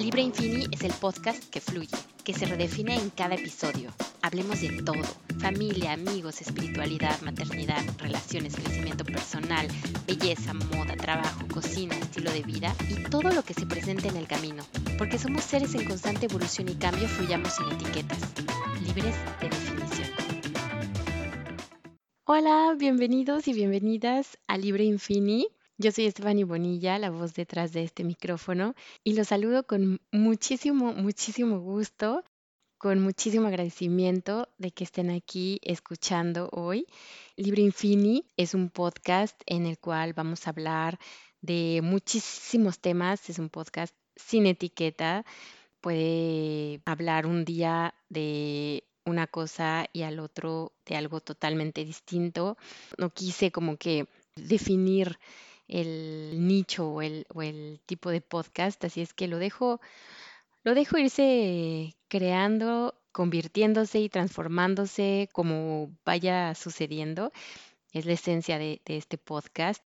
Libre Infini es el podcast que fluye, que se redefine en cada episodio. Hablemos de todo, familia, amigos, espiritualidad, maternidad, relaciones, crecimiento personal, belleza, moda, trabajo, cocina, estilo de vida y todo lo que se presente en el camino. Porque somos seres en constante evolución y cambio, fluyamos sin etiquetas, libres de definición. Hola, bienvenidos y bienvenidas a Libre Infini. Yo soy Estefany Bonilla, la voz detrás de este micrófono, y los saludo con muchísimo, muchísimo gusto, con muchísimo agradecimiento de que estén aquí escuchando hoy. Libre Infini es un podcast en el cual vamos a hablar de muchísimos temas, es un podcast sin etiqueta, puede hablar un día de una cosa y al otro de algo totalmente distinto. No quise como que definir el nicho o el, o el tipo de podcast, así es que lo dejo, lo dejo irse creando, convirtiéndose y transformándose como vaya sucediendo. Es la esencia de, de este podcast.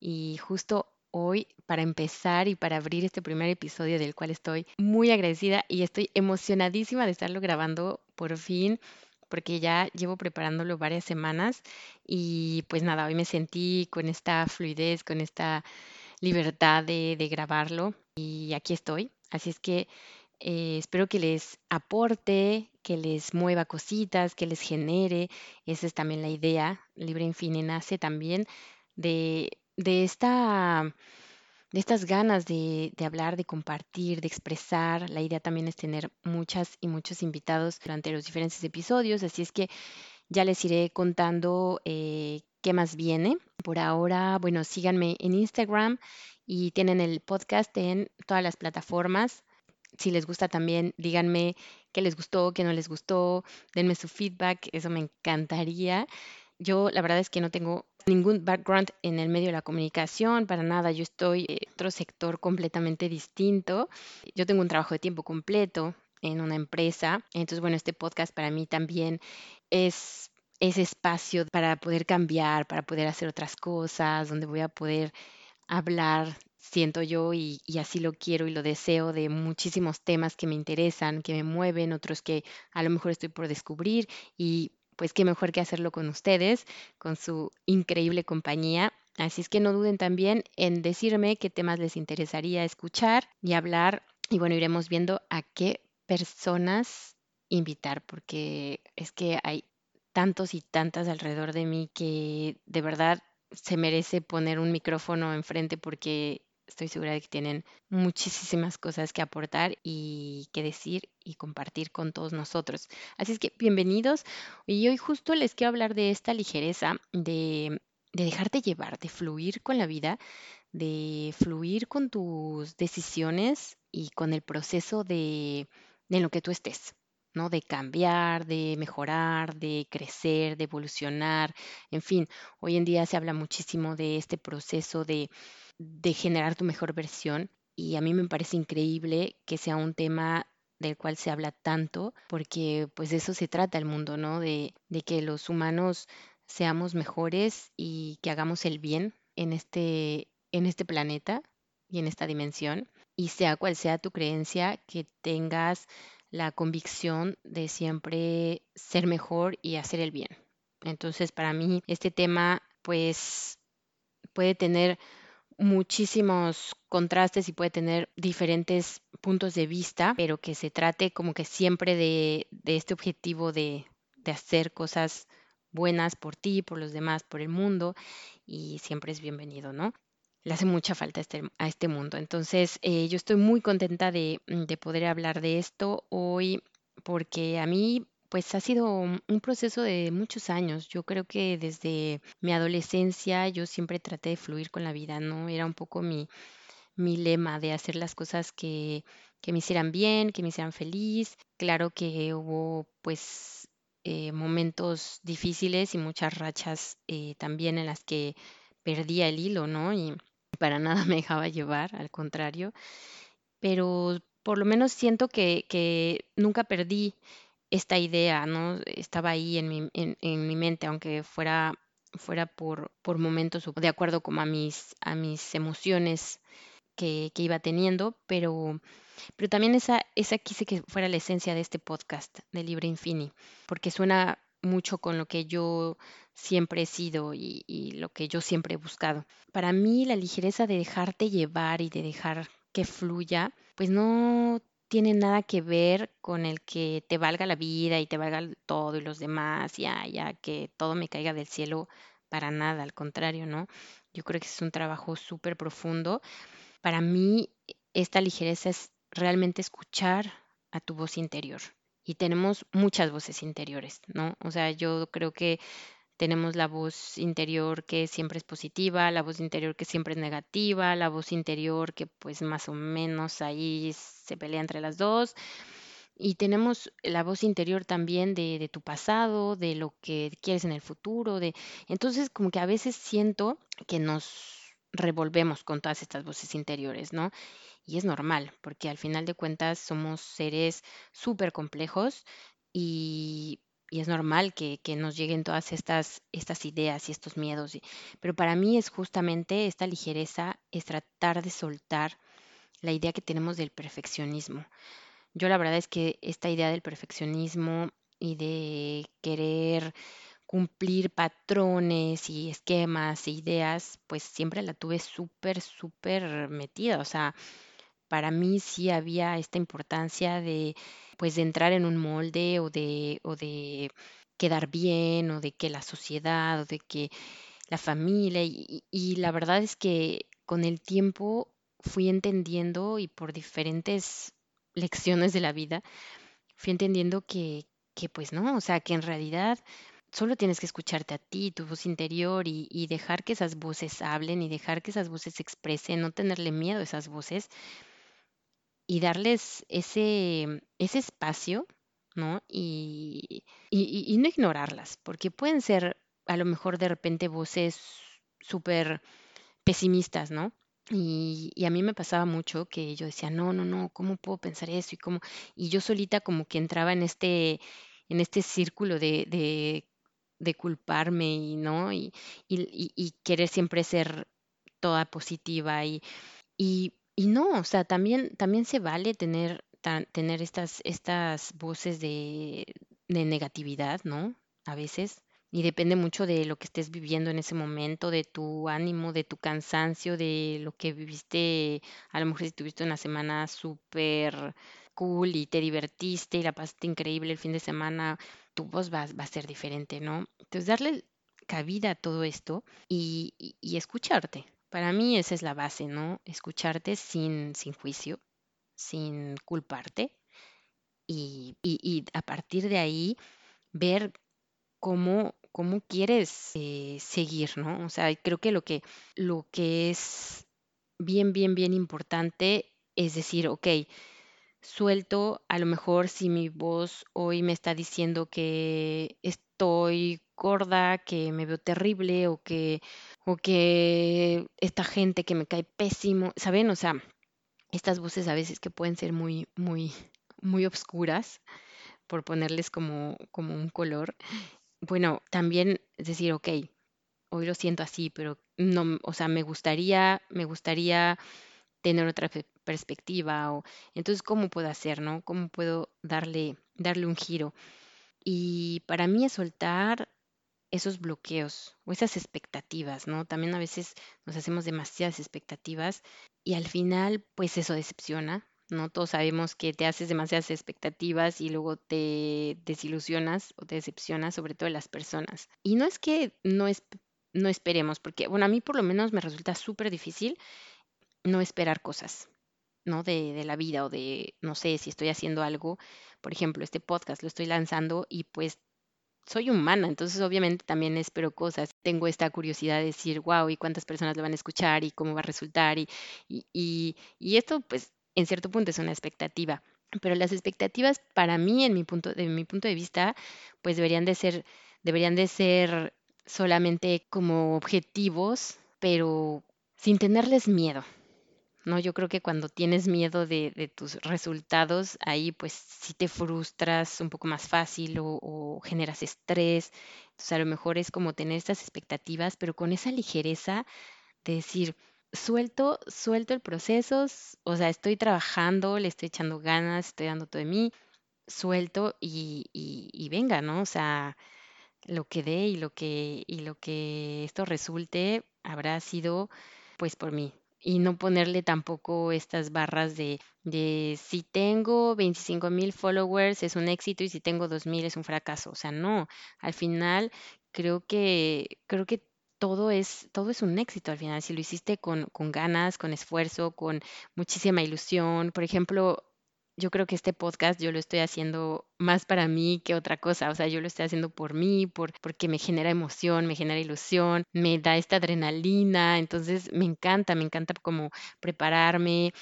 Y justo hoy, para empezar y para abrir este primer episodio del cual estoy muy agradecida y estoy emocionadísima de estarlo grabando por fin porque ya llevo preparándolo varias semanas y pues nada, hoy me sentí con esta fluidez, con esta libertad de, grabarlo y aquí estoy. Así es que eh, espero que les aporte, que les mueva cositas, que les genere. Esa es también la idea. Libre Infini nace también de, de esta de estas ganas de, hablar, de compartir, de expresar. La idea también es tener muchas y muchos invitados durante los diferentes episodios, así es que ya les iré contando eh, qué más viene. Por ahora, bueno, síganme en Instagram y tienen el podcast en todas las plataformas. Si les gusta también, díganme qué les gustó, qué no les gustó, denme su feedback, eso me encantaría. Yo la verdad es que no tengo ningún background en el medio de la comunicación, para nada. Yo estoy en otro sector completamente distinto. Yo tengo un trabajo de tiempo completo en una empresa. Entonces, bueno, este podcast para mí también es ese espacio para poder cambiar, para poder hacer otras cosas, donde voy a poder hablar, siento yo, y, y, así lo quiero y lo deseo, de muchísimos temas que me interesan, que me mueven, otros que a lo mejor estoy por descubrir y pues qué mejor que hacerlo con ustedes, con su increíble compañía. Así es que no duden también en decirme qué temas les interesaría escuchar y hablar. Y bueno, iremos viendo a qué personas invitar, porque es que hay tantos y tantas alrededor de mí que de verdad se merece poner un micrófono enfrente porque estoy segura de que tienen muchísimas cosas que aportar y que decir y compartir con todos nosotros. Así es que bienvenidos. Y hoy justo les quiero hablar de esta ligereza, de, de dejarte llevar, de fluir con la vida, de fluir con tus decisiones y con el proceso de, de lo que tú estés. De cambiar, de mejorar, de crecer, de evolucionar, en fin, hoy en día se habla muchísimo de este proceso de, de generar tu mejor versión y a mí me parece increíble que sea un tema del cual se habla tanto, porque pues de eso se trata el mundo, ¿no? De, de que los humanos seamos mejores y que hagamos el bien en este, en este planeta y en esta dimensión. Y sea cual sea tu creencia, que tengas la convicción de siempre ser mejor y hacer el bien. Entonces, para mí, este tema, pues, puede tener muchísimos contrastes y puede tener diferentes puntos de vista, pero que se trate como que siempre de, este objetivo de, hacer cosas buenas por ti, por los demás, por el mundo, y siempre es bienvenido, ¿no? Le hace mucha falta a este, a este mundo. Entonces, eh, yo estoy muy contenta de, de poder hablar de esto hoy, porque a mí pues ha sido un proceso de muchos años. Yo creo que desde mi adolescencia yo siempre traté de fluir con la vida, ¿no? Era un poco mi, mi lema de hacer las cosas que, que me hicieran bien, que me hicieran feliz. Claro que hubo pues eh, momentos difíciles y muchas rachas eh, también en las que perdía el hilo, ¿no? Para nada me dejaba llevar, al contrario. Pero por lo menos siento que, que nunca perdí esta idea, ¿no? Estaba ahí en mi, en, en mi mente, aunque fuera, fuera por, por momentos de acuerdo como a mis, a mis emociones. que, que iba teniendo, pero, pero también esa, esa quise que fuera la esencia de este podcast de Libre Infini, porque suena mucho con lo que yo siempre he sido y, lo que yo siempre he buscado. Para mí la ligereza de dejarte llevar y de dejar que fluya, pues no tiene nada que ver con el que te valga la vida y te valga todo y los demás, ya, ya, que todo me caiga del cielo, para nada, al contrario, ¿no? Yo creo que es un trabajo súper profundo. Para mí, esta ligereza es realmente escuchar a tu voz interior. Y tenemos muchas voces interiores, ¿no? O sea, yo creo que tenemos la voz interior que siempre es positiva, la voz interior que siempre es negativa, la voz interior que pues más o menos ahí se pelea entre las dos. Y tenemos la voz interior también de, de tu pasado, de lo que quieres en el futuro, de entonces como que a veces siento que nos revolvemos con todas estas voces interiores, ¿no? Y es normal, porque al final de cuentas somos seres súper complejos y, y, es normal que, que, nos lleguen todas estas, estas ideas y estos miedos. Pero para mí es justamente esta ligereza, es tratar de soltar la idea que tenemos del perfeccionismo. Yo la verdad es que esta idea del perfeccionismo y de querer cumplir patrones y esquemas e ideas, pues siempre la tuve súper, súper metida. O sea, para mí sí había esta importancia de, pues, de entrar en un molde o de, o de quedar bien o de que la sociedad o de que la familia y, la verdad es que con el tiempo fui entendiendo y por diferentes lecciones de la vida, fui entendiendo que, que pues no, o sea, que en realidad solo tienes que escucharte a ti, tu voz interior y, y, dejar que esas voces hablen y dejar que esas voces se expresen, no tenerle miedo a esas voces y darles ese, ese espacio, ¿no? Y, y, no ignorarlas, porque pueden ser a lo mejor de repente voces súper pesimistas, ¿no? Y, y, a mí me pasaba mucho que yo decía, no, no, no, ¿cómo puedo pensar eso? Y, cómo? y yo solita como que entraba en este, en este círculo de, de, de culparme y, ¿no? Y, y, y, querer siempre ser toda positiva y, y, no, o sea, también, también se vale tener, tener estas, estas voces de, de negatividad, ¿no? A veces, y depende mucho de lo que estés viviendo en ese momento, de tu ánimo, de tu cansancio, de lo que viviste, a lo mejor si tuviste una semana súper cool y te divertiste y la pasaste increíble el fin de semana, tu voz va, va a ser diferente, ¿no? Entonces, darle cabida a todo esto y, y, escucharte. Para mí esa es la base, ¿no? Escucharte sin, sin juicio, sin culparte y, y a partir de ahí ver cómo cómo quieres eh, seguir, ¿no? O sea, creo que lo que lo que es bien, bien, bien importante es decir, ok, suelto, a lo mejor si mi voz hoy me está diciendo que estoy gorda, que me veo terrible o que, o que esta gente que me cae pésimo, ¿saben? O sea, estas voces a veces que pueden ser muy, muy, muy obscuras, por ponerles como, como un color, bueno, también decir, ok, hoy lo siento así, pero no, o sea, me gustaría, me gustaría tener otra perspectiva o entonces cómo puedo hacer, ¿no? ¿Cómo puedo darle darle un giro? Y para mí es soltar esos bloqueos o esas expectativas, ¿no? También a veces nos hacemos demasiadas expectativas y al final pues eso decepciona, ¿no? Todos sabemos que te haces demasiadas expectativas y luego te desilusionas o te decepcionas, sobre todo de las personas. Y no es que no, es, no esperemos, porque, bueno, a mí por lo menos me resulta súper difícil no esperar cosas, ¿no? De, de, la vida o de, no sé, si estoy haciendo algo, por ejemplo, este podcast lo estoy lanzando y pues soy humana, entonces obviamente también espero cosas. Tengo esta curiosidad de decir, wow, ¿y cuántas personas lo van a escuchar y cómo va a resultar? Y, y, y, y esto pues en cierto punto es una expectativa. Pero las expectativas para mí, en mi punto, de mi punto de vista, pues deberían de ser, deberían de ser solamente como objetivos, pero sin tenerles miedo. ¿No? Yo creo que cuando tienes miedo de, de tus resultados, ahí pues sí te frustras un poco más fácil o, generas estrés. Entonces a lo mejor es como tener estas expectativas, pero con esa ligereza de decir, suelto, suelto el proceso, o sea, estoy trabajando, le estoy echando ganas, estoy dando todo de mí, suelto y, y, y venga, ¿no? O sea, lo que dé y lo que, y lo que esto resulte habrá sido pues por mí. Y no ponerle tampoco estas barras de, de si tengo 25 mil followers es un éxito y si tengo 2 mil es un fracaso. O sea, no, al final creo que, creo que todo es, todo es un éxito al final. Si lo hiciste con, con ganas, con esfuerzo, con muchísima ilusión. Por ejemplo, yo creo que este podcast yo lo estoy haciendo más para mí que otra cosa, o sea, yo lo estoy haciendo por mí, por, porque me genera emoción, me genera ilusión, me da esta adrenalina, entonces me encanta, me encanta como prepararme,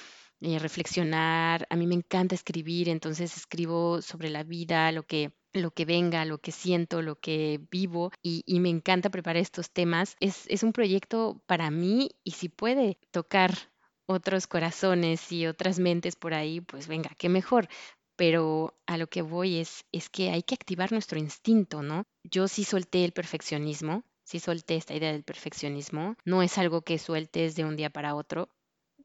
eh, reflexionar, a mí me encanta escribir, entonces escribo sobre la vida, lo que lo que venga, lo que siento, lo que vivo y, y me encanta preparar estos temas. Es, es un proyecto para mí y si puede tocar otros corazones y otras mentes por ahí, pues venga, qué mejor. Pero a lo que voy es, es que hay que activar nuestro instinto, ¿no? Yo sí solté el perfeccionismo, sí solté esta idea del perfeccionismo. No es algo que sueltes de un día para otro,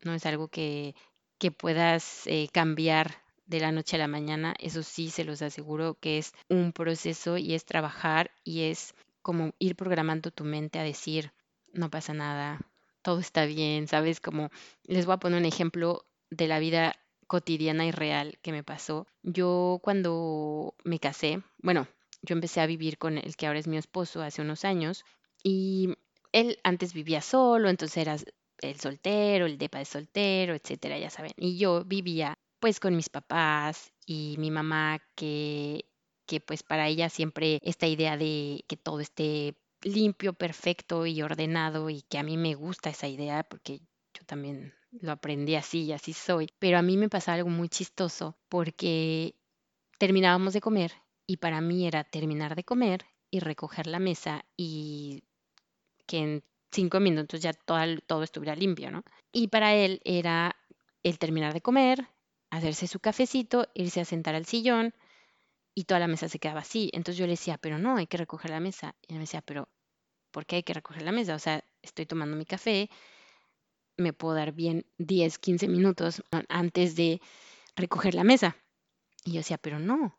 no es algo que, que puedas eh, cambiar de la noche a la mañana. Eso sí, se los aseguro que es un proceso y es trabajar y es como ir programando tu mente a decir, no pasa nada, todo está bien, ¿sabes? Como les voy a poner un ejemplo de la vida cotidiana y real que me pasó. Yo cuando me casé, bueno, yo empecé a vivir con el que ahora es mi esposo hace unos años y él antes vivía solo, entonces era el soltero, el depa de soltero, etcétera, ya saben. Y yo vivía pues con mis papás y mi mamá que que pues para ella siempre esta idea de que todo esté limpio, perfecto y ordenado y que a mí me gusta esa idea porque yo también lo aprendí así y así soy. Pero a mí me pasaba algo muy chistoso porque terminábamos de comer y para mí era terminar de comer y recoger la mesa y que en cinco minutos ya todo, todo estuviera limpio, ¿no? Y para él era el terminar de comer, hacerse su cafecito, irse a sentar al sillón, y toda la mesa se quedaba así. Entonces yo le decía, pero no, hay que recoger la mesa. Y él me decía, pero ¿por qué hay que recoger la mesa? O sea, estoy tomando mi café, me puedo dar bien 10, 15 minutos antes de recoger la mesa. Y yo decía, pero no,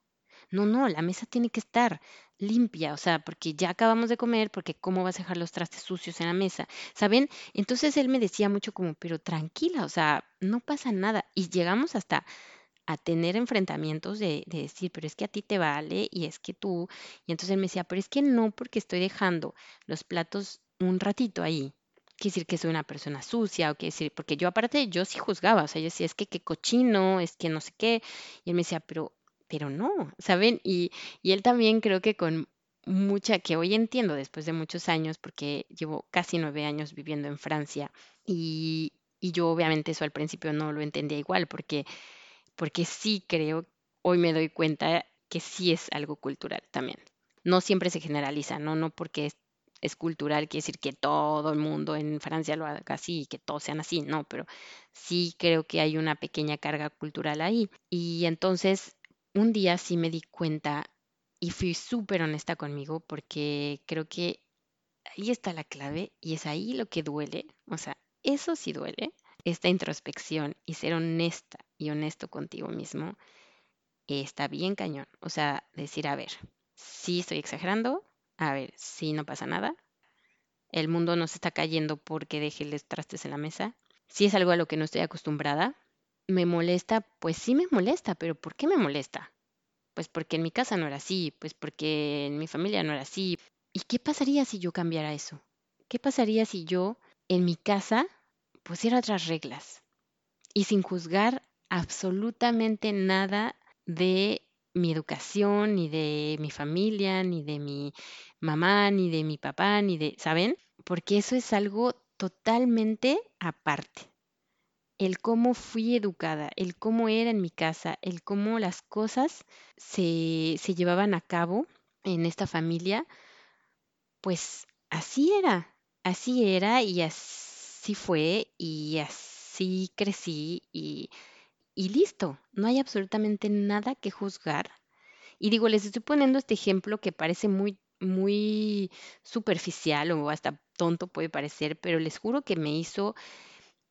no, no, la mesa tiene que estar limpia, o sea, porque ya acabamos de comer, porque cómo vas a dejar los trastes sucios en la mesa, ¿saben? Entonces él me decía mucho como, pero tranquila, o sea, no pasa nada. Y llegamos hasta a tener enfrentamientos de, de, decir, pero es que a ti te vale y es que tú, y entonces él me decía, pero es que no porque estoy dejando los platos un ratito ahí, quiere decir que soy una persona sucia o quiere decir, porque yo aparte yo sí juzgaba, o sea, yo decía, es que qué cochino, es que no sé qué, y él me decía, pero, pero no, ¿saben? Y, y él también creo que con mucha, que hoy entiendo después de muchos años, porque llevo casi nueve años viviendo en Francia, y, y yo obviamente eso al principio no lo entendía igual, porque porque sí creo, hoy me doy cuenta que sí es algo cultural también. No siempre se generaliza, no, no porque es, cultural quiere decir que todo el mundo en Francia lo haga así que todos sean así, no, pero sí creo que hay una pequeña carga cultural ahí. Y entonces un día sí me di cuenta y fui súper honesta conmigo porque creo que ahí está la clave y es ahí lo que duele, o sea, eso sí duele, esta introspección y ser honesta y honesto contigo mismo, está bien cañón. O sea, decir, a ver, si estoy exagerando, a ver, si no pasa nada, el mundo no se está cayendo porque deje los trastes en la mesa, si es algo a lo que no estoy acostumbrada, me molesta, pues sí me molesta, pero ¿por qué me molesta? Pues porque en mi casa no era así, pues porque en mi familia no era así. ¿Y qué pasaría si yo cambiara eso? ¿Qué pasaría si yo en mi casa pusiera otras reglas y sin juzgar absolutamente nada de mi educación, ni de mi familia, ni de mi mamá, ni de mi papá, ni de, ¿saben? Porque eso es algo totalmente aparte. El cómo fui educada, el cómo era en mi casa, el cómo las cosas se, se llevaban a cabo en esta familia, pues así era, así era y así sí fue y así crecí y, y listo, no hay absolutamente nada que juzgar. Y digo, les estoy poniendo este ejemplo que parece muy, muy superficial o hasta tonto puede parecer, pero les juro que me hizo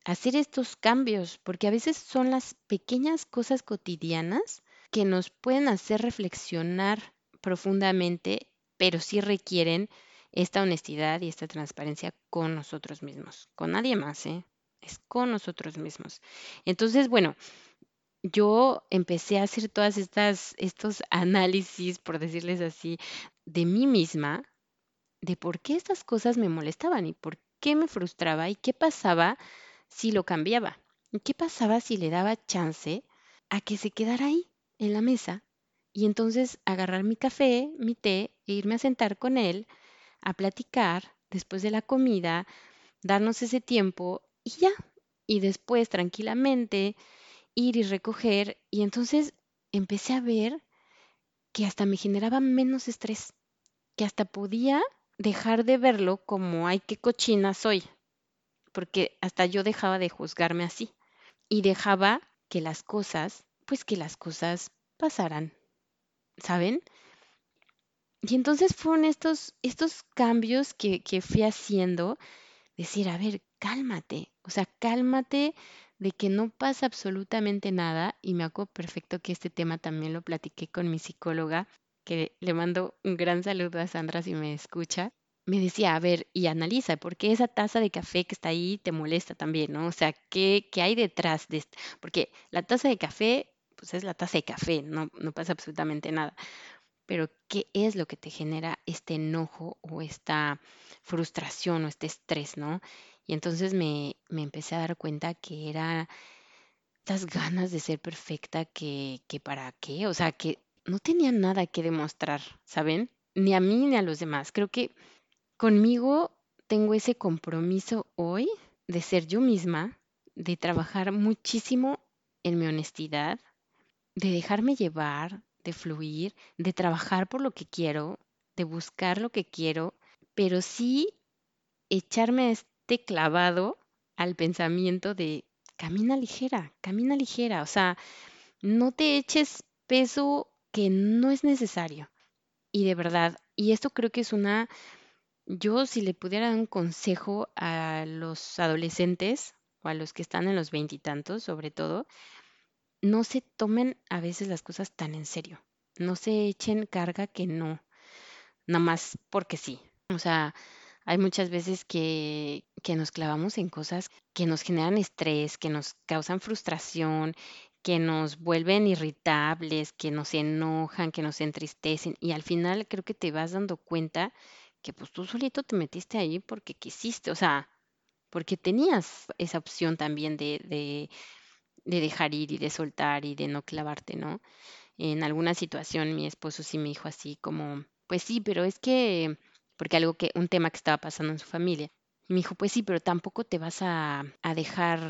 hacer estos cambios, porque a veces son las pequeñas cosas cotidianas que nos pueden hacer reflexionar profundamente, pero sí requieren esta honestidad y esta transparencia con nosotros mismos, con nadie más, ¿eh? Es con nosotros mismos. Entonces, bueno, yo empecé a hacer todas estas estos análisis, por decirles así, de mí misma, de por qué estas cosas me molestaban y por qué me frustraba y qué pasaba si lo cambiaba. ¿Y qué pasaba si le daba chance a que se quedara ahí en la mesa y entonces agarrar mi café, mi té e irme a sentar con él a platicar después de la comida, darnos ese tiempo y ya. Y después tranquilamente ir y recoger. Y entonces empecé a ver que hasta me generaba menos estrés, que hasta podía dejar de verlo como, ay, qué cochina soy, porque hasta yo dejaba de juzgarme así y dejaba que las cosas, pues que las cosas pasaran, ¿saben? Y entonces fueron estos, estos cambios que, que fui haciendo, decir, a ver, cálmate, o sea, cálmate de que no pasa absolutamente nada y me acuerdo perfecto que este tema también lo platiqué con mi psicóloga, que le mando un gran saludo a Sandra si me escucha. Me decía, a ver, y analiza, ¿por qué esa taza de café que está ahí te molesta también, ¿no? O sea, ¿qué, qué hay detrás de esto? Porque la taza de café, pues es la taza de café, no, no pasa absolutamente nada. Pero, ¿qué es lo que te genera este enojo o esta frustración o este estrés, ¿no? Y entonces me, me empecé a dar cuenta que era estas ganas de ser perfecta que, que para qué, o sea, que no tenía nada que demostrar, ¿saben? Ni a mí ni a los demás. Creo que conmigo tengo ese compromiso hoy de ser yo misma, de trabajar muchísimo en mi honestidad, de dejarme llevar, de fluir, de trabajar por lo que quiero, de buscar lo que quiero, pero sí echarme clavado al pensamiento de camina ligera, camina ligera, o sea, no te eches peso que no es necesario. Y de verdad, y esto creo que es una, yo si le pudiera dar un consejo a los adolescentes o a los que están en los veintitantos sobre todo, no se tomen a veces las cosas tan en serio, no se echen carga que no, nada más porque sí. O sea, hay muchas veces que, que nos clavamos en cosas que nos generan estrés, que nos causan frustración, que nos vuelven irritables, que nos enojan, que nos entristecen y al final creo que te vas dando cuenta que pues tú solito te metiste ahí porque quisiste, o sea, porque tenías esa opción también de, de, de dejar ir y de soltar y de no clavarte, ¿no? En alguna situación mi esposo sí me dijo así como, pues sí, pero es que, porque algo que, un tema que estaba pasando en su familia, me dijo, pues sí, pero tampoco te vas a, a dejar,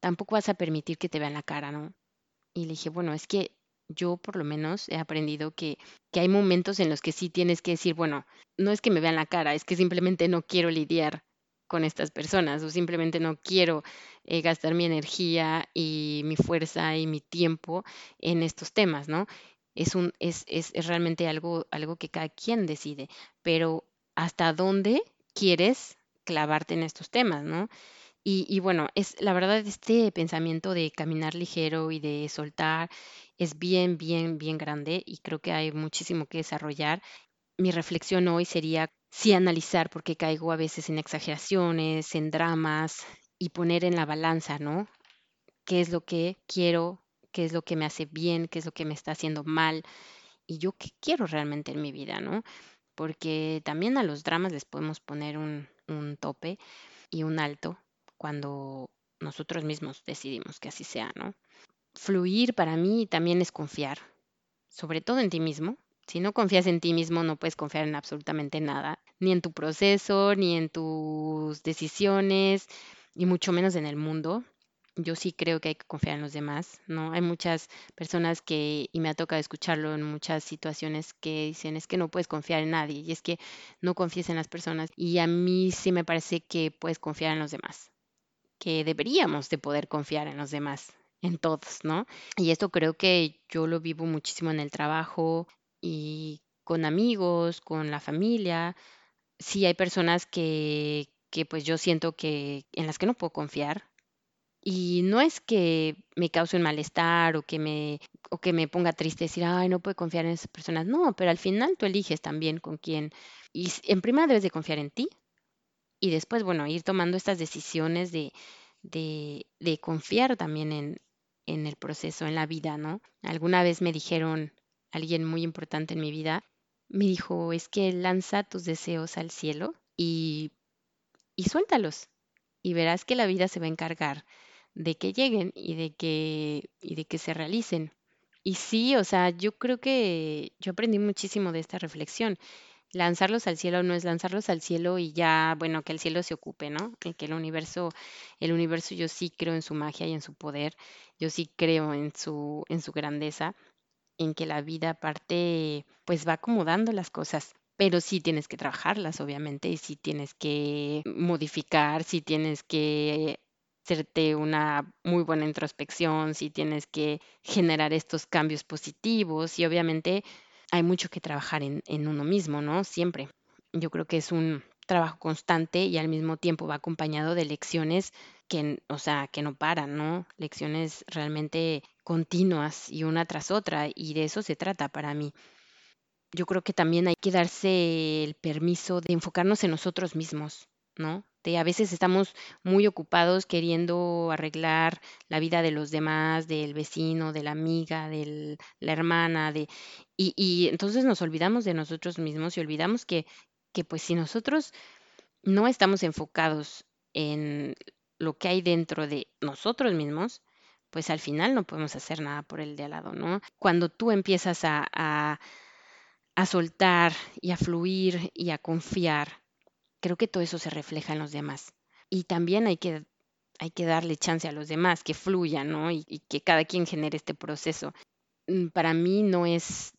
tampoco vas a permitir que te vean la cara, ¿no? Y le dije, bueno, es que yo por lo menos he aprendido que, que hay momentos en los que sí tienes que decir, bueno, no es que me vean la cara, es que simplemente no quiero lidiar con estas personas o simplemente no quiero eh, gastar mi energía y mi fuerza y mi tiempo en estos temas, ¿no? Es, un, es, es, es realmente algo, algo que cada quien decide, pero ¿hasta dónde quieres clavarte en estos temas, ¿no? Y, bueno, es la verdad, este pensamiento de caminar ligero y de soltar es bien, bien, bien grande y creo que hay muchísimo que desarrollar. Mi reflexión hoy sería sí analizar por qué caigo a veces en exageraciones, en dramas y poner en la balanza, ¿no? ¿Qué es lo que quiero? ¿Qué es lo que me hace bien? ¿Qué es lo que me está haciendo mal? Y yo qué quiero realmente en mi vida, ¿no? Porque también a los dramas les podemos poner un, un tope y un alto cuando nosotros mismos decidimos que así sea, ¿no? Fluir para mí también es confiar, sobre todo en ti mismo. Si no confías en ti mismo, no puedes confiar en absolutamente nada, ni en tu proceso, ni en tus decisiones, y mucho menos en el mundo. Yo sí creo que hay que confiar en los demás, ¿no? Hay muchas personas que, y me ha tocado escucharlo en muchas situaciones, que dicen, es que no puedes confiar en nadie, y es que no confíes en las personas, y a mí sí me parece que puedes confiar en los demás que deberíamos de poder confiar en los demás, en todos, ¿no? Y esto creo que yo lo vivo muchísimo en el trabajo y con amigos, con la familia. Sí hay personas que, que pues yo siento que en las que no puedo confiar, Y no es que me cause un malestar o que me, o que me ponga triste decir, ay, no puedo confiar en esas personas. No, pero al final tú eliges también con quién. Y en primera debes de confiar en ti y después, bueno, ir tomando estas decisiones de, de, de confiar también en, en el proceso, en la vida, ¿no? Alguna vez me dijeron, alguien muy importante en mi vida, me dijo, es que lanza tus deseos al cielo y, y suéltalos y verás que la vida se va a encargar de que lleguen y de que, y de que se realicen. Y sí, o sea, yo creo que yo aprendí muchísimo de esta reflexión. Lanzarlos al cielo no es lanzarlos al cielo y ya, bueno, que el cielo se ocupe, ¿no? que el universo, el universo yo sí creo en su magia y en su poder, yo sí creo en su, en su grandeza, en que la vida aparte pues va acomodando las cosas pero sí tienes que trabajarlas, obviamente, y sí tienes que modificar, sí tienes que hacerte una muy buena introspección, sí tienes que generar estos cambios positivos y obviamente hay mucho que trabajar en, en uno mismo, ¿no? Siempre. Yo creo que es un trabajo constante y al mismo tiempo va acompañado de lecciones que, o sea, que no paran, ¿no? Lecciones realmente continuas y una tras otra y de eso se trata para mí yo creo que también hay que darse el permiso de enfocarnos en nosotros mismos, ¿no? De a veces estamos muy ocupados queriendo arreglar la vida de los demás, del vecino, de la amiga, de la hermana, de y, y entonces nos olvidamos de nosotros mismos y olvidamos que, que pues si nosotros no estamos enfocados en lo que hay dentro de nosotros mismos, pues al final no podemos hacer nada por el de al lado, ¿no? Cuando tú empiezas a, a a soltar y a fluir y a confiar, creo que todo eso se refleja en los demás. Y también hay que, hay que darle chance a los demás, que fluyan, ¿no? Y, y que cada quien genere este proceso. Mm, para mí no es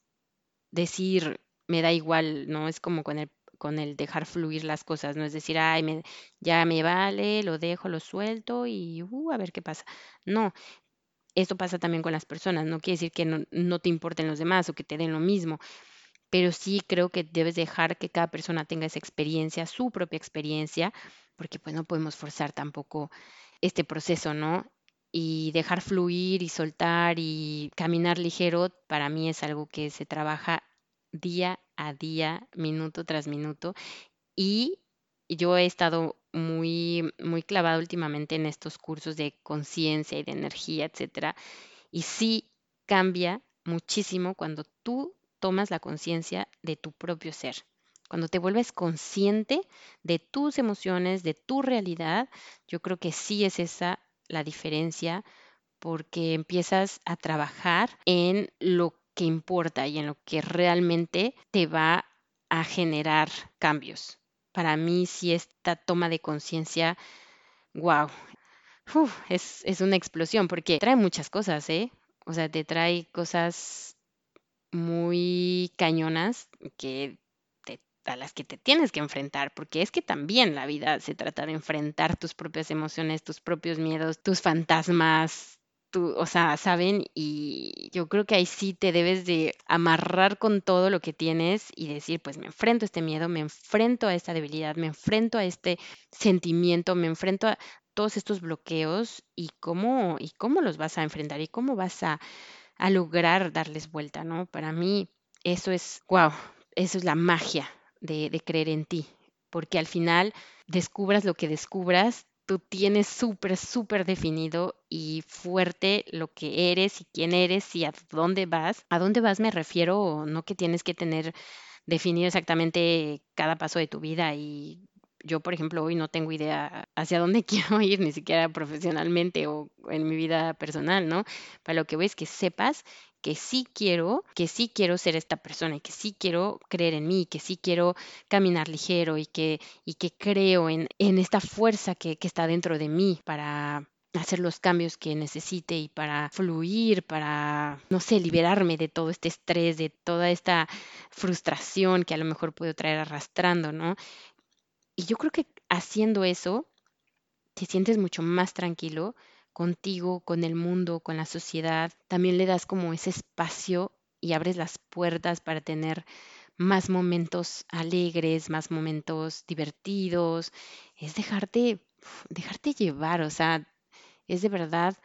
decir, me da igual, ¿no? Es como con el con el dejar fluir las cosas, no es decir, ay, me, ya me vale, lo dejo, lo suelto y uh, a ver qué pasa. No, esto pasa también con las personas, no quiere decir que no, no te importen los demás o que te den lo mismo, pero sí creo que debes dejar que cada persona tenga esa experiencia, su propia experiencia, porque pues no podemos forzar tampoco este proceso, ¿no? Y dejar fluir y soltar y caminar ligero, para mí es algo que se trabaja día a día, minuto tras minuto. Y yo he estado muy, muy clavada últimamente en estos cursos de conciencia y de energía, etcétera. Y sí cambia muchísimo cuando tú tomas la conciencia de tu propio ser. Cuando te vuelves consciente de tus emociones, de tu realidad, yo creo que sí es esa la diferencia porque empiezas a trabajar en lo que importa y en lo que realmente te va a generar cambios. Para mí sí esta toma de conciencia, wow, es, es una explosión porque trae muchas cosas, ¿eh? O sea, te trae cosas muy cañonas que a las que te tienes que enfrentar, porque es que también la vida se trata de enfrentar tus propias emociones, tus propios miedos, tus fantasmas, tu, o sea, ¿saben? Y yo creo que ahí sí te debes de amarrar con todo lo que tienes y decir, pues me enfrento a este miedo, me enfrento a esta debilidad, me enfrento a este sentimiento, me enfrento a todos estos bloqueos y cómo, y cómo los vas a enfrentar y cómo vas a a lograr darles vuelta, ¿no? Para mí eso es, wow, eso es la magia de, de creer en ti, porque al final descubras lo que descubras, tú tienes súper, súper definido y fuerte lo que eres y quién eres y a dónde vas. A dónde vas me refiero, no que tienes que tener definido exactamente cada paso de tu vida y yo, por ejemplo, hoy no tengo idea hacia dónde quiero ir, ni siquiera profesionalmente o en mi vida personal, ¿no? Para lo que voy es que sepas que sí quiero, que sí quiero ser esta persona y que sí quiero creer en mí, que sí quiero caminar ligero y que, y que creo en, en esta fuerza que, que está dentro de mí para hacer los cambios que necesite y para fluir, para, no sé, liberarme de todo este estrés, de toda esta frustración que a lo mejor puedo traer arrastrando, ¿no? Y yo creo que haciendo eso, te sientes mucho más tranquilo contigo, con el mundo, con la sociedad. También le das como ese espacio y abres las puertas para tener más momentos alegres, más momentos divertidos. Es dejarte, dejarte llevar, o sea, es de verdad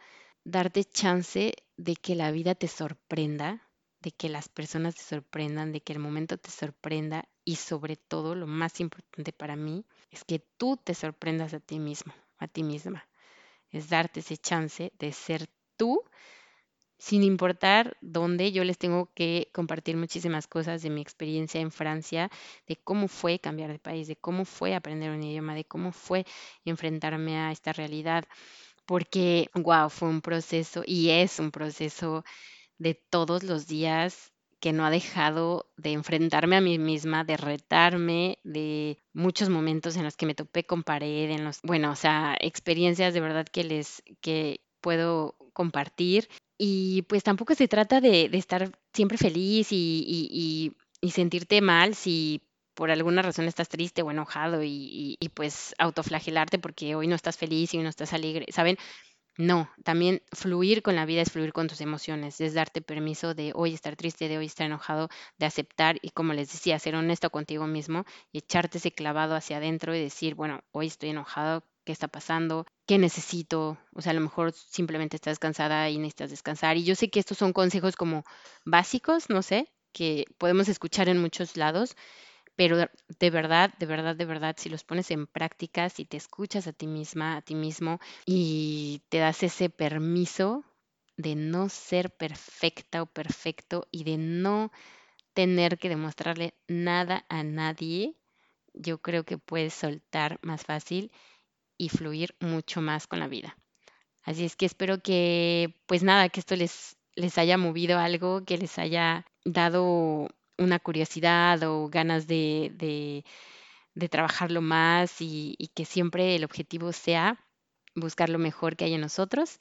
darte chance de que la vida te sorprenda, de que las personas te sorprendan, de que el momento te sorprenda y sobre todo lo más importante para mí es que tú te sorprendas a ti mismo, a ti misma. Es darte ese chance de ser tú sin importar dónde. Yo les tengo que compartir muchísimas cosas de mi experiencia en Francia, de cómo fue cambiar de país, de cómo fue aprender un idioma, de cómo fue enfrentarme a esta realidad, porque, wow, fue un proceso y es un proceso de todos los días que no ha dejado de enfrentarme a mí misma, de retarme, de muchos momentos en los que me topé con pared, en los, bueno, o sea, experiencias de verdad que les, que puedo compartir. Y pues tampoco se trata de, de estar siempre feliz y, y, sentirte mal si por alguna razón estás triste o enojado y, y, pues autoflagelarte porque hoy no estás feliz y no estás alegre, ¿saben? No, también fluir con la vida es fluir con tus emociones, es darte permiso de hoy estar triste, de hoy estar enojado, de aceptar y como les decía, ser honesto contigo mismo y echarte ese clavado hacia adentro y decir, bueno, hoy estoy enojado, ¿qué está pasando? ¿Qué necesito? O sea, a lo mejor simplemente estás cansada y necesitas descansar. Y yo sé que estos son consejos como básicos, no sé, que podemos escuchar en muchos lados, pero de verdad, de verdad, de verdad, si los pones en práctica, si te escuchas a ti misma, a ti mismo y te das ese permiso de no ser perfecta o perfecto y de no tener que demostrarle nada a nadie, yo creo que puedes soltar más fácil y fluir mucho más con la vida. Así es que espero que, pues nada, que esto les, les haya movido algo, que les haya dado una curiosidad o ganas de, de, de trabajarlo más y, y, que siempre el objetivo sea buscar lo mejor que hay en nosotros,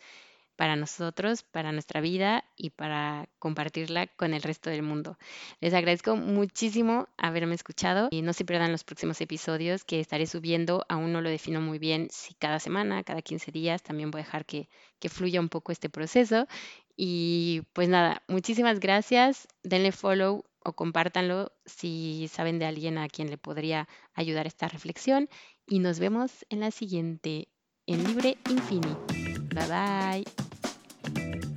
para nosotros, para nuestra vida y para compartirla con el resto del mundo. Les agradezco muchísimo haberme escuchado y no se pierdan los próximos episodios que estaré subiendo. Aún no lo defino muy bien si cada semana, cada 15 días. También voy a dejar que, que fluya un poco este proceso. Y pues nada, muchísimas gracias. Denle follow o compártanlo si saben de alguien a quien le podría ayudar esta reflexión y nos vemos en la siguiente en Libre Infini. Bye bye.